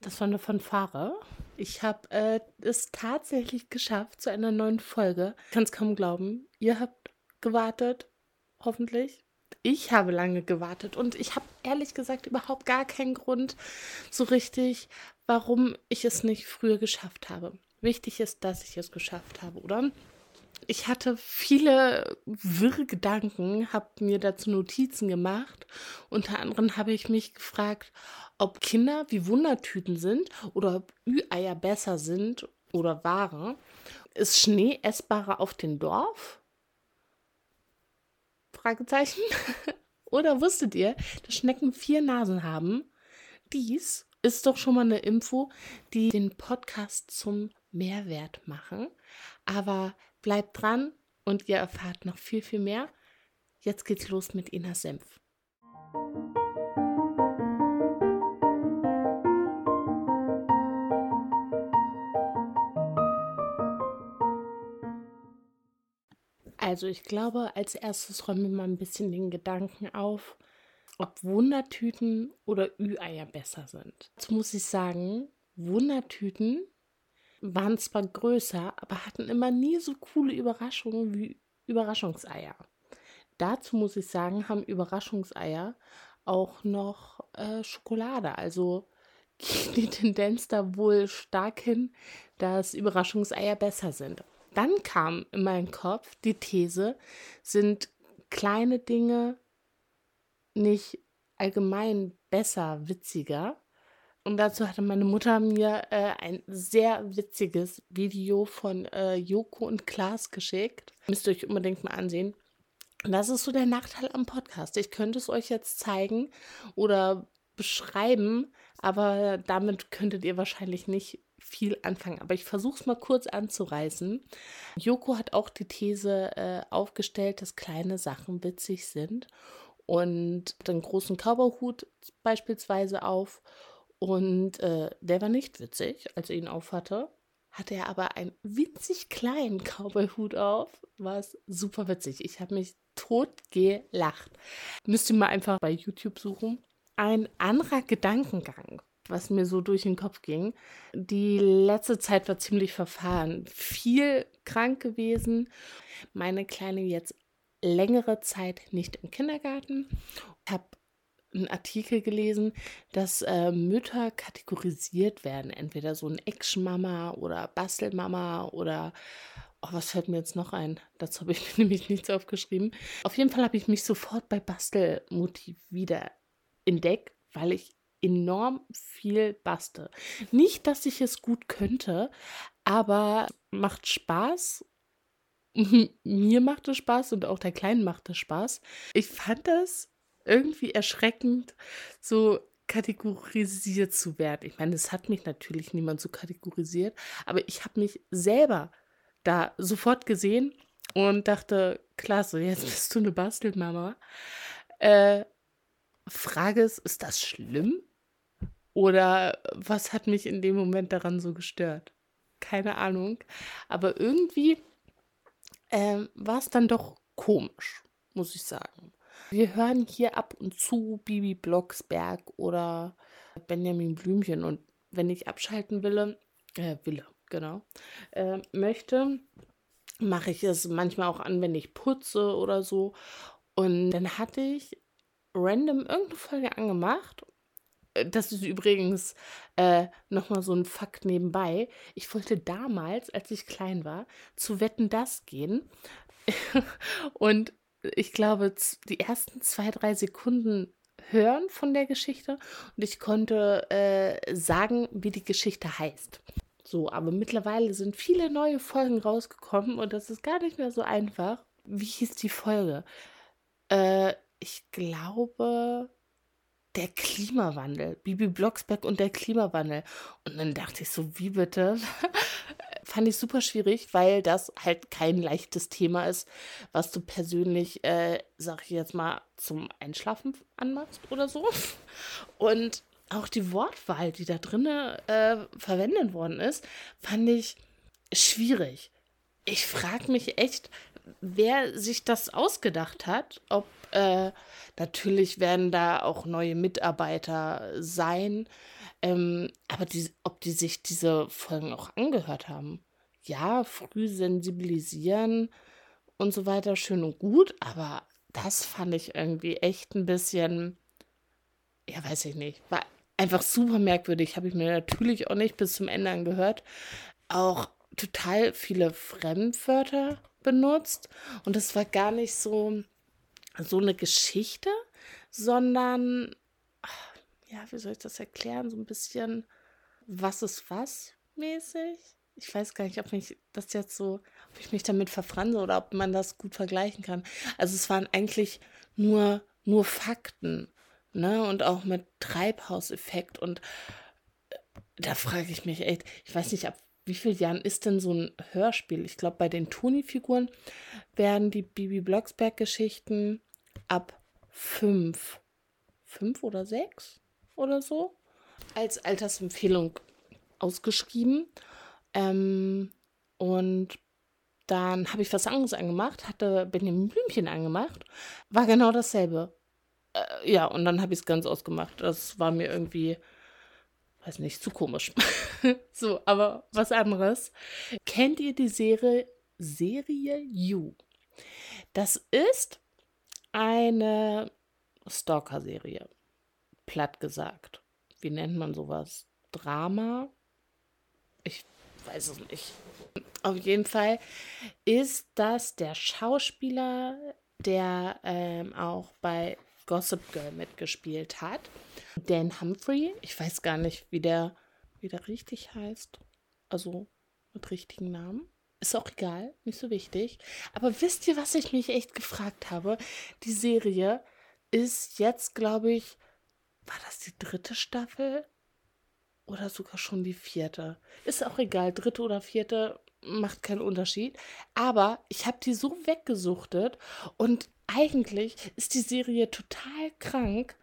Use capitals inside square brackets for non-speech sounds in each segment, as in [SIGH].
Das war eine Fanfare. Ich habe äh, es tatsächlich geschafft zu einer neuen Folge. Kann es kaum glauben. Ihr habt gewartet, hoffentlich. Ich habe lange gewartet und ich habe ehrlich gesagt überhaupt gar keinen Grund so richtig, warum ich es nicht früher geschafft habe. Wichtig ist, dass ich es geschafft habe, oder? Ich hatte viele wirre Gedanken, habe mir dazu Notizen gemacht. Unter anderem habe ich mich gefragt, ob Kinder wie Wundertüten sind oder ob Ü-Eier besser sind oder waren. Ist Schnee essbarer auf dem Dorf? Fragezeichen. [LAUGHS] oder wusstet ihr, dass Schnecken vier Nasen haben? Dies ist doch schon mal eine Info, die den Podcast zum Mehrwert machen. Aber Bleibt dran und ihr erfahrt noch viel, viel mehr. Jetzt geht's los mit Ina Senf. Also ich glaube, als erstes räumen wir mal ein bisschen den Gedanken auf, ob Wundertüten oder Ü-Eier besser sind. Jetzt muss ich sagen, Wundertüten waren zwar größer, aber hatten immer nie so coole Überraschungen wie Überraschungseier. Dazu muss ich sagen, haben Überraschungseier auch noch äh, Schokolade. Also geht [LAUGHS] die Tendenz da wohl stark hin, dass Überraschungseier besser sind. Dann kam in meinen Kopf die These, sind kleine Dinge nicht allgemein besser, witziger? Und dazu hatte meine Mutter mir äh, ein sehr witziges Video von äh, Joko und Klaas geschickt. Müsst ihr euch unbedingt mal ansehen. Das ist so der Nachteil am Podcast. Ich könnte es euch jetzt zeigen oder beschreiben, aber damit könntet ihr wahrscheinlich nicht viel anfangen. Aber ich versuche es mal kurz anzureißen. Joko hat auch die These äh, aufgestellt, dass kleine Sachen witzig sind und den großen Cowboyhut beispielsweise auf und äh, der war nicht witzig, als er ihn aufhatte. Hatte er aber einen winzig kleinen Cowboy-Hut auf. War es super witzig. Ich habe mich tot gelacht. Müsst ihr mal einfach bei YouTube suchen. Ein anderer Gedankengang, was mir so durch den Kopf ging. Die letzte Zeit war ziemlich verfahren. Viel krank gewesen. Meine Kleine jetzt längere Zeit nicht im Kindergarten. Ich habe einen Artikel gelesen, dass äh, Mütter kategorisiert werden. Entweder so ein Action-Mama oder Bastelmama oder oh, was fällt mir jetzt noch ein? Dazu habe ich [LAUGHS] mir nämlich nichts aufgeschrieben. Auf jeden Fall habe ich mich sofort bei Bastelmotiv wieder entdeckt, weil ich enorm viel baste. Nicht, dass ich es gut könnte, aber macht Spaß [LAUGHS] mir macht es Spaß und auch der Kleinen macht es Spaß. Ich fand das irgendwie erschreckend, so kategorisiert zu werden. Ich meine, es hat mich natürlich niemand so kategorisiert, aber ich habe mich selber da sofort gesehen und dachte, klasse, jetzt [LAUGHS] bist du eine Bastelmama. Äh, Frage ist, ist das schlimm? Oder was hat mich in dem Moment daran so gestört? Keine Ahnung. Aber irgendwie äh, war es dann doch komisch, muss ich sagen. Wir hören hier ab und zu Bibi Blocksberg oder Benjamin Blümchen. Und wenn ich abschalten will, äh, will, genau, äh, möchte, mache ich es manchmal auch an, wenn ich putze oder so. Und dann hatte ich random irgendeine Folge angemacht. Das ist übrigens äh, nochmal so ein Fakt nebenbei. Ich wollte damals, als ich klein war, zu Wetten das gehen. [LAUGHS] und ich glaube, die ersten zwei, drei Sekunden hören von der Geschichte und ich konnte äh, sagen, wie die Geschichte heißt. So, aber mittlerweile sind viele neue Folgen rausgekommen und das ist gar nicht mehr so einfach. Wie hieß die Folge? Äh, ich glaube, der Klimawandel. Bibi Blocksberg und der Klimawandel. Und dann dachte ich so, wie bitte? [LAUGHS] fand ich super schwierig, weil das halt kein leichtes Thema ist, was du persönlich, äh, sag ich jetzt mal, zum Einschlafen anmachst oder so. Und auch die Wortwahl, die da drinne äh, verwendet worden ist, fand ich schwierig. Ich frage mich echt, wer sich das ausgedacht hat, ob äh, natürlich werden da auch neue Mitarbeiter sein, ähm, aber die, ob die sich diese Folgen auch angehört haben. Ja, früh sensibilisieren und so weiter, schön und gut, aber das fand ich irgendwie echt ein bisschen, ja, weiß ich nicht, war einfach super merkwürdig. Habe ich mir natürlich auch nicht bis zum Ende angehört. Auch total viele Fremdwörter benutzt und es war gar nicht so so eine Geschichte, sondern ja, wie soll ich das erklären, so ein bisschen was ist was mäßig. Ich weiß gar nicht, ob mich das jetzt so, ob ich mich damit verfranse oder ob man das gut vergleichen kann. Also es waren eigentlich nur nur Fakten, ne, und auch mit Treibhauseffekt und äh, da frage ich mich echt, ich weiß nicht, ab wie vielen Jahren ist denn so ein Hörspiel? Ich glaube, bei den Toni-Figuren werden die Bibi Blocksberg-Geschichten ab fünf, fünf oder sechs oder so als Altersempfehlung ausgeschrieben. Ähm, und dann habe ich was anderes angemacht, hatte Benjamin Blümchen angemacht, war genau dasselbe. Äh, ja, und dann habe ich es ganz ausgemacht. Das war mir irgendwie weiß nicht, zu komisch. [LAUGHS] so, aber was anderes. Kennt ihr die Serie Serie You? Das ist eine Stalker-Serie. Platt gesagt. Wie nennt man sowas? Drama? Ich weiß es nicht. Auf jeden Fall ist das der Schauspieler, der ähm, auch bei Gossip Girl mitgespielt hat. Dan Humphrey, ich weiß gar nicht, wie der, wie der richtig heißt. Also mit richtigen Namen. Ist auch egal, nicht so wichtig. Aber wisst ihr, was ich mich echt gefragt habe? Die Serie ist jetzt, glaube ich, war das die dritte Staffel? Oder sogar schon die vierte? Ist auch egal, dritte oder vierte macht keinen Unterschied. Aber ich habe die so weggesuchtet und eigentlich ist die Serie total krank.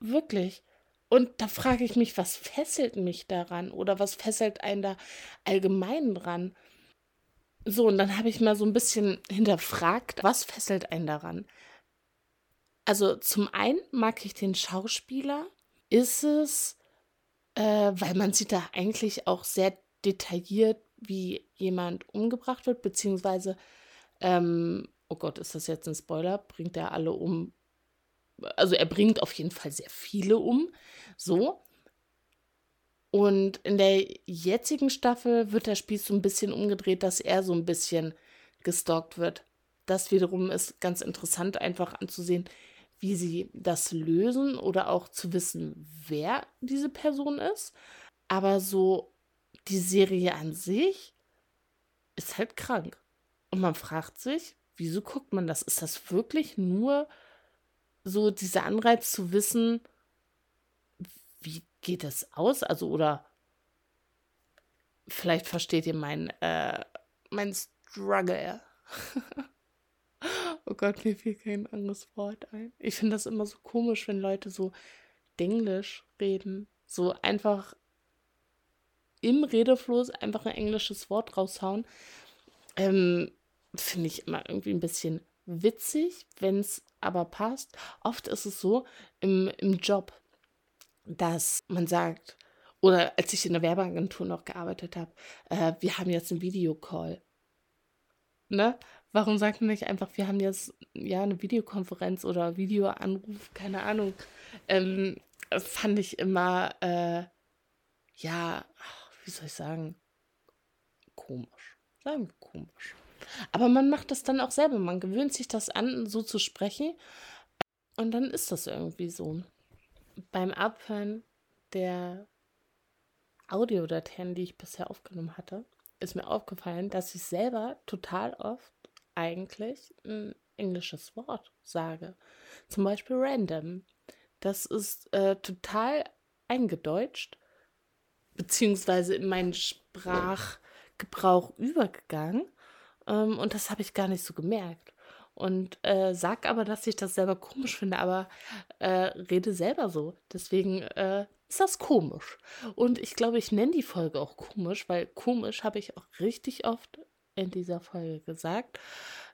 Wirklich. Und da frage ich mich, was fesselt mich daran oder was fesselt einen da allgemein dran? So, und dann habe ich mal so ein bisschen hinterfragt, was fesselt einen daran? Also zum einen mag ich den Schauspieler, ist es, äh, weil man sieht da eigentlich auch sehr detailliert, wie jemand umgebracht wird, beziehungsweise ähm, oh Gott, ist das jetzt ein Spoiler? Bringt er alle um? Also er bringt auf jeden Fall sehr viele um. So. Und in der jetzigen Staffel wird der Spieß so ein bisschen umgedreht, dass er so ein bisschen gestalkt wird. Das wiederum ist ganz interessant, einfach anzusehen, wie sie das lösen oder auch zu wissen, wer diese Person ist. Aber so die Serie an sich ist halt krank. Und man fragt sich, wieso guckt man das? Ist das wirklich nur so dieser Anreiz zu wissen, geht es aus? Also, oder vielleicht versteht ihr mein, äh, mein Struggle. [LAUGHS] oh Gott, mir fiel kein anderes Wort ein. Ich finde das immer so komisch, wenn Leute so Denglisch reden. So einfach im Redefluss einfach ein englisches Wort raushauen. Ähm, finde ich immer irgendwie ein bisschen witzig, wenn es aber passt. Oft ist es so im, im Job, dass man sagt, oder als ich in der Werbeagentur noch gearbeitet habe, äh, wir haben jetzt einen Videocall. Ne? Warum sagt man nicht einfach, wir haben jetzt ja eine Videokonferenz oder Videoanruf, keine Ahnung. Ähm, fand ich immer, äh, ja, wie soll ich sagen, komisch. Sagen wir komisch. Aber man macht das dann auch selber. Man gewöhnt sich das an, so zu sprechen. Und dann ist das irgendwie so. Beim Abhören der Audiodateien, die ich bisher aufgenommen hatte, ist mir aufgefallen, dass ich selber total oft eigentlich ein englisches Wort sage. Zum Beispiel random. Das ist äh, total eingedeutscht, beziehungsweise in meinen Sprachgebrauch übergegangen. Ähm, und das habe ich gar nicht so gemerkt. Und äh, sag aber, dass ich das selber komisch finde, aber äh, rede selber so. Deswegen äh, ist das komisch. Und ich glaube, ich nenne die Folge auch komisch, weil komisch habe ich auch richtig oft in dieser Folge gesagt.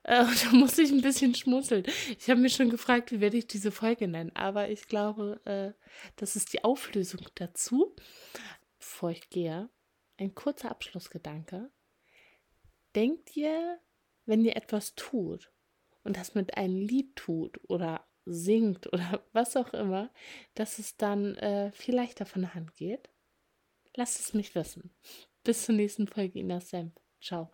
Äh, [LAUGHS] da muss ich ein bisschen schmunzeln. Ich habe mir schon gefragt, wie werde ich diese Folge nennen, aber ich glaube, äh, das ist die Auflösung dazu. Bevor ich gehe, ein kurzer Abschlussgedanke. Denkt ihr, wenn ihr etwas tut und das mit einem Lied tut oder singt oder [LAUGHS] was auch immer, dass es dann äh, viel leichter von der Hand geht? Lasst es mich wissen. Bis zur nächsten Folge Ina Senf. Ciao.